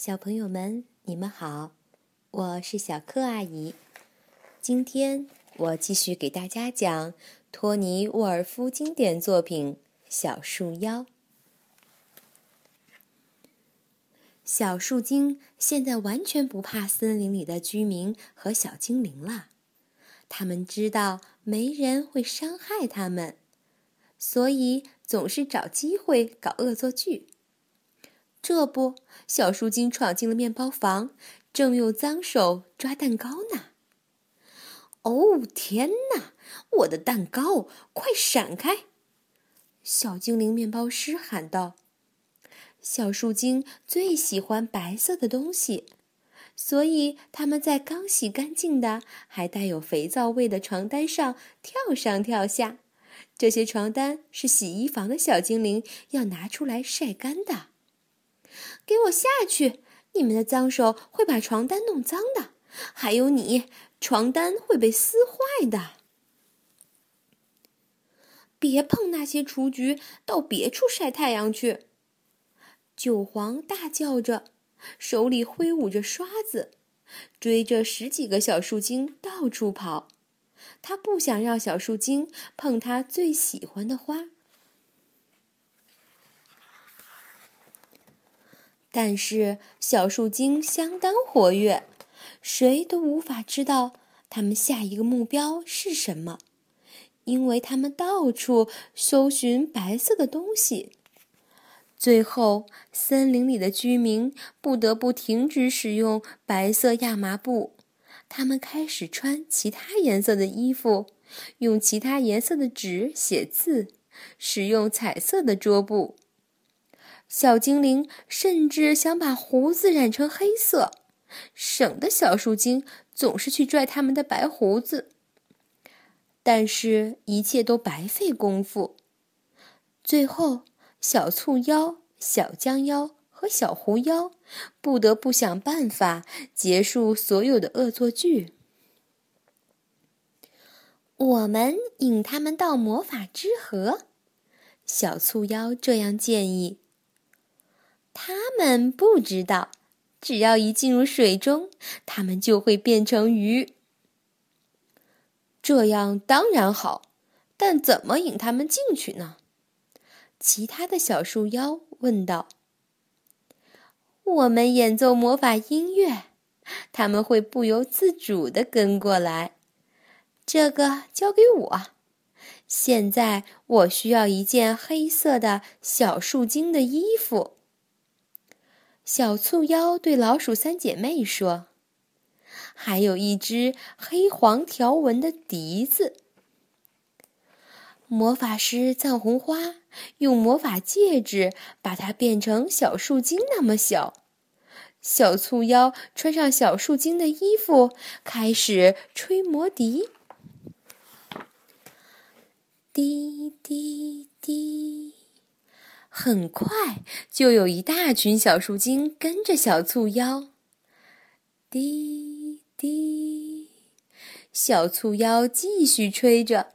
小朋友们，你们好，我是小柯阿姨。今天我继续给大家讲托尼·沃尔夫经典作品《小树妖》。小树精现在完全不怕森林里的居民和小精灵了，他们知道没人会伤害他们，所以总是找机会搞恶作剧。这不，小树精闯进了面包房，正用脏手抓蛋糕呢。哦，天哪！我的蛋糕，快闪开！小精灵面包师喊道。小树精最喜欢白色的东西，所以他们在刚洗干净的、还带有肥皂味的床单上跳上跳下。这些床单是洗衣房的小精灵要拿出来晒干的。给我下去！你们的脏手会把床单弄脏的，还有你，床单会被撕坏的。别碰那些雏菊，到别处晒太阳去。九黄大叫着，手里挥舞着刷子，追着十几个小树精到处跑。他不想让小树精碰他最喜欢的花。但是小树精相当活跃，谁都无法知道他们下一个目标是什么，因为他们到处搜寻白色的东西。最后，森林里的居民不得不停止使用白色亚麻布，他们开始穿其他颜色的衣服，用其他颜色的纸写字，使用彩色的桌布。小精灵甚至想把胡子染成黑色，省得小树精总是去拽他们的白胡子。但是，一切都白费功夫。最后，小醋妖、小姜妖和小狐妖不得不想办法结束所有的恶作剧。我们引他们到魔法之河，小醋妖这样建议。他们不知道，只要一进入水中，他们就会变成鱼。这样当然好，但怎么引他们进去呢？其他的小树妖问道。我们演奏魔法音乐，他们会不由自主的跟过来。这个交给我。现在我需要一件黑色的小树精的衣服。小醋妖对老鼠三姐妹说：“还有一只黑黄条纹的笛子。”魔法师藏红花用魔法戒指把它变成小树精那么小。小醋妖穿上小树精的衣服，开始吹魔笛。滴滴滴。很快就有一大群小树精跟着小醋妖，滴滴，小醋妖继续吹着。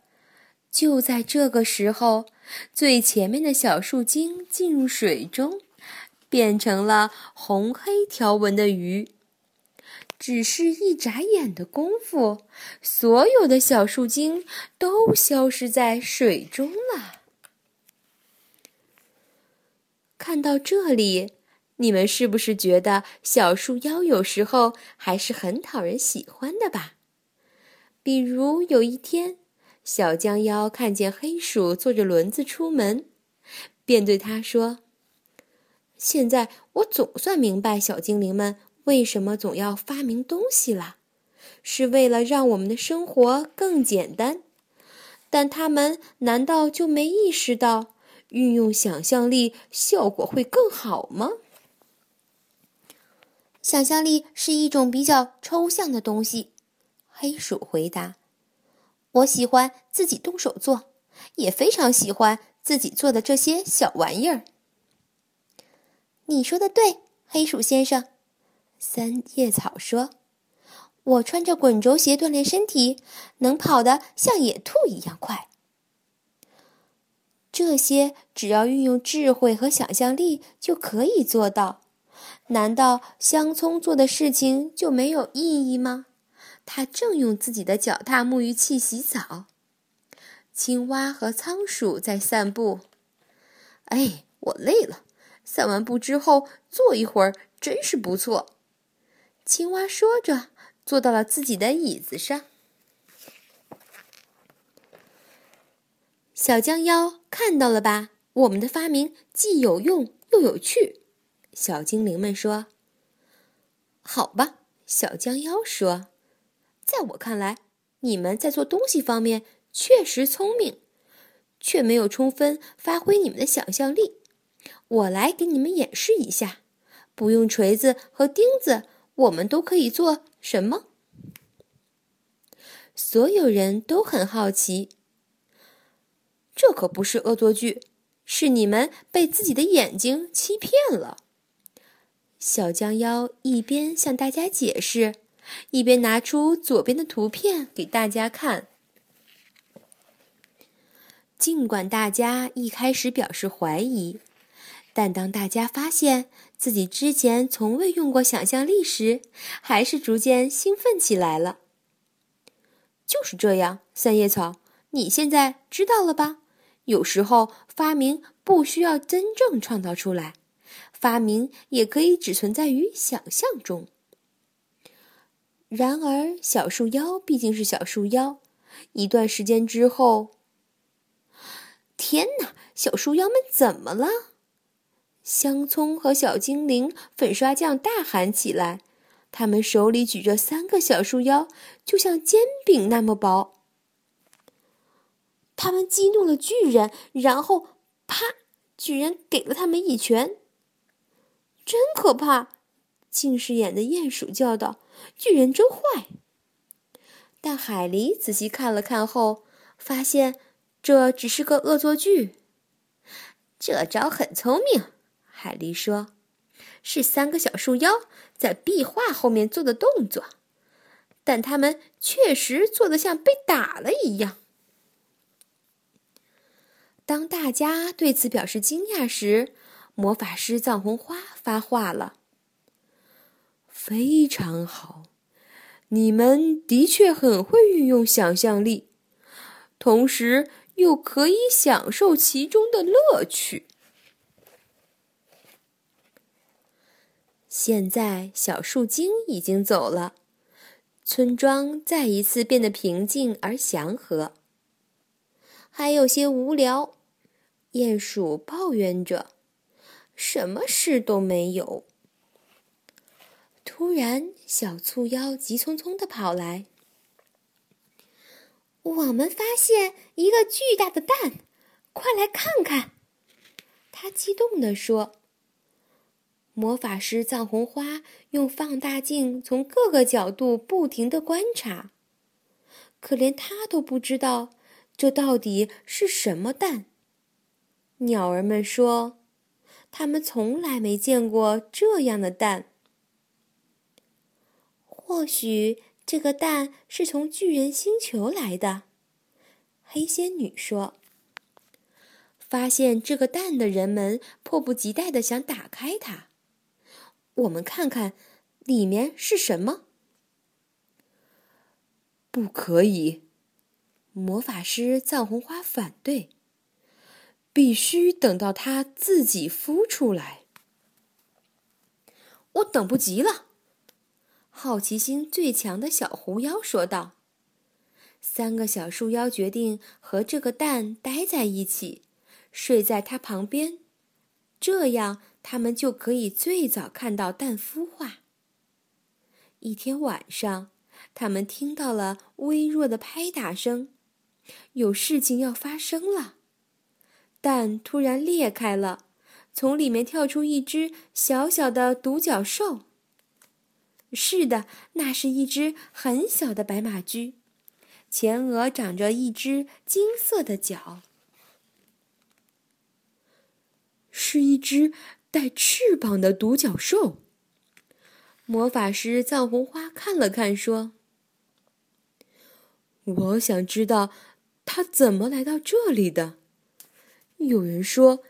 就在这个时候，最前面的小树精进入水中，变成了红黑条纹的鱼。只是一眨眼的功夫，所有的小树精都消失在水中了。看到这里，你们是不是觉得小树妖有时候还是很讨人喜欢的吧？比如有一天，小江妖看见黑鼠坐着轮子出门，便对他说：“现在我总算明白小精灵们为什么总要发明东西了，是为了让我们的生活更简单。但他们难道就没意识到？”运用想象力，效果会更好吗？想象力是一种比较抽象的东西。黑鼠回答：“我喜欢自己动手做，也非常喜欢自己做的这些小玩意儿。”你说的对，黑鼠先生。三叶草说：“我穿着滚轴鞋锻炼身体，能跑得像野兔一样快。”这些只要运用智慧和想象力就可以做到。难道香葱做的事情就没有意义吗？他正用自己的脚踏沐浴器洗澡。青蛙和仓鼠在散步。哎，我累了。散完步之后坐一会儿，真是不错。青蛙说着，坐到了自己的椅子上。小江妖看到了吧？我们的发明既有用又有趣。小精灵们说：“好吧。”小江妖说：“在我看来，你们在做东西方面确实聪明，却没有充分发挥你们的想象力。我来给你们演示一下，不用锤子和钉子，我们都可以做什么？”所有人都很好奇。这可不是恶作剧，是你们被自己的眼睛欺骗了。小江妖一边向大家解释，一边拿出左边的图片给大家看。尽管大家一开始表示怀疑，但当大家发现自己之前从未用过想象力时，还是逐渐兴奋起来了。就是这样，三叶草，你现在知道了吧？有时候发明不需要真正创造出来。发明也可以只存在于想象中。然而，小树妖毕竟是小树妖，一段时间之后，天哪！小树妖们怎么了？香葱和小精灵、粉刷匠大喊起来，他们手里举着三个小树妖，就像煎饼那么薄。他们激怒了巨人，然后啪，巨人给了他们一拳。真可怕！近视眼的鼹鼠叫道：“巨人真坏。”但海狸仔细看了看后，发现这只是个恶作剧。这招很聪明，海狸说：“是三个小树妖在壁画后面做的动作，但他们确实做的像被打了一样。”当大家对此表示惊讶时，魔法师藏红花发话了：“非常好，你们的确很会运用想象力，同时又可以享受其中的乐趣。”现在，小树精已经走了，村庄再一次变得平静而祥和。还有些无聊，鼹鼠抱怨着。什么事都没有。突然，小醋妖急匆匆的跑来。我们发现一个巨大的蛋，快来看看！他激动地说。魔法师藏红花用放大镜从各个角度不停的观察，可连他都不知道这到底是什么蛋。鸟儿们说。他们从来没见过这样的蛋。或许这个蛋是从巨人星球来的，黑仙女说。发现这个蛋的人们迫不及待的想打开它。我们看看里面是什么。不可以，魔法师藏红花反对。必须等到它自己孵出来。我等不及了，好奇心最强的小狐妖说道。三个小树妖决定和这个蛋待在一起，睡在它旁边，这样他们就可以最早看到蛋孵化。一天晚上，他们听到了微弱的拍打声，有事情要发生了。蛋突然裂开了，从里面跳出一只小小的独角兽。是的，那是一只很小的白马驹，前额长着一只金色的角，是一只带翅膀的独角兽。魔法师藏红花看了看，说：“我想知道它怎么来到这里的。”有人说，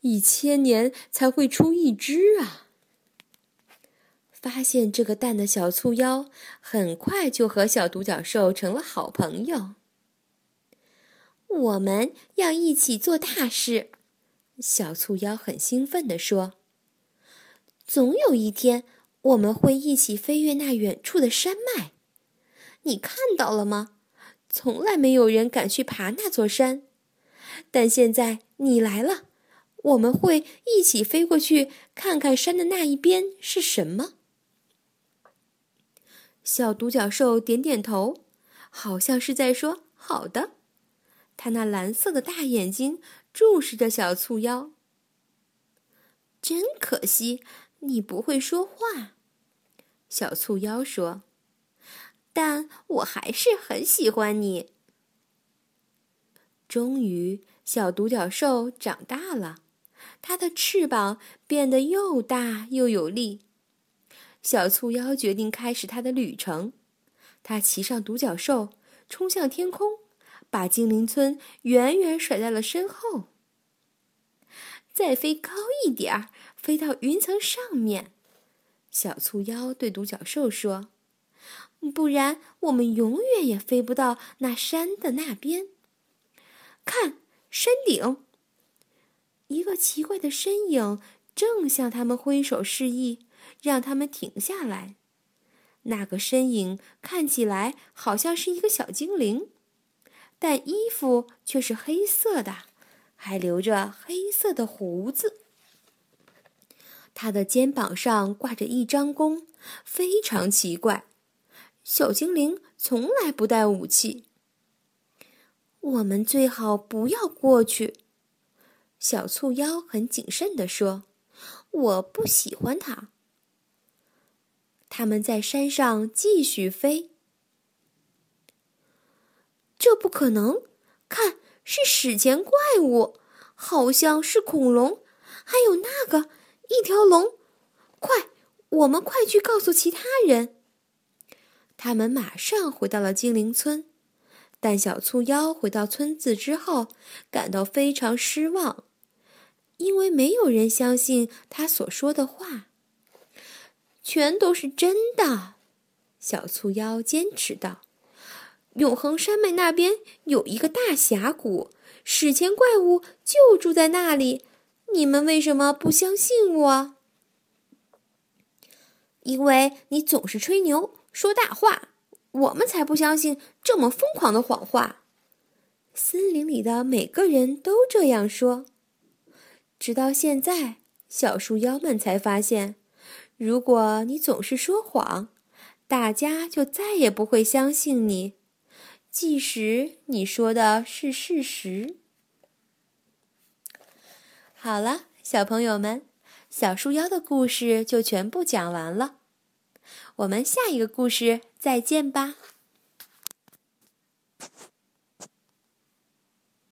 一千年才会出一只啊！发现这个蛋的小醋妖很快就和小独角兽成了好朋友。我们要一起做大事，小醋妖很兴奋地说：“总有一天，我们会一起飞越那远处的山脉。你看到了吗？从来没有人敢去爬那座山，但现在你来了，我们会一起飞过去，看看山的那一边是什么。”小独角兽点点头，好像是在说“好的”。他那蓝色的大眼睛注视着小醋妖。真可惜，你不会说话，小醋妖说。但我还是很喜欢你。终于，小独角兽长大了，它的翅膀变得又大又有力。小醋妖决定开始它的旅程。它骑上独角兽，冲向天空，把精灵村远远甩在了身后。再飞高一点儿，飞到云层上面。小醋妖对独角兽说：“不然我们永远也飞不到那山的那边。看，山顶，一个奇怪的身影正向他们挥手示意。”让他们停下来。那个身影看起来好像是一个小精灵，但衣服却是黑色的，还留着黑色的胡子。他的肩膀上挂着一张弓，非常奇怪。小精灵从来不带武器。我们最好不要过去。小醋妖很谨慎地说：“我不喜欢它。”他们在山上继续飞。这不可能！看，是史前怪物，好像是恐龙，还有那个一条龙。快，我们快去告诉其他人。他们马上回到了精灵村，但小醋妖回到村子之后，感到非常失望，因为没有人相信他所说的话。全都是真的，小醋妖坚持道：“永恒山脉那边有一个大峡谷，史前怪物就住在那里。你们为什么不相信我？因为你总是吹牛说大话，我们才不相信这么疯狂的谎话。森林里的每个人都这样说，直到现在，小树妖们才发现。”如果你总是说谎，大家就再也不会相信你，即使你说的是事实。好了，小朋友们，小树妖的故事就全部讲完了，我们下一个故事再见吧。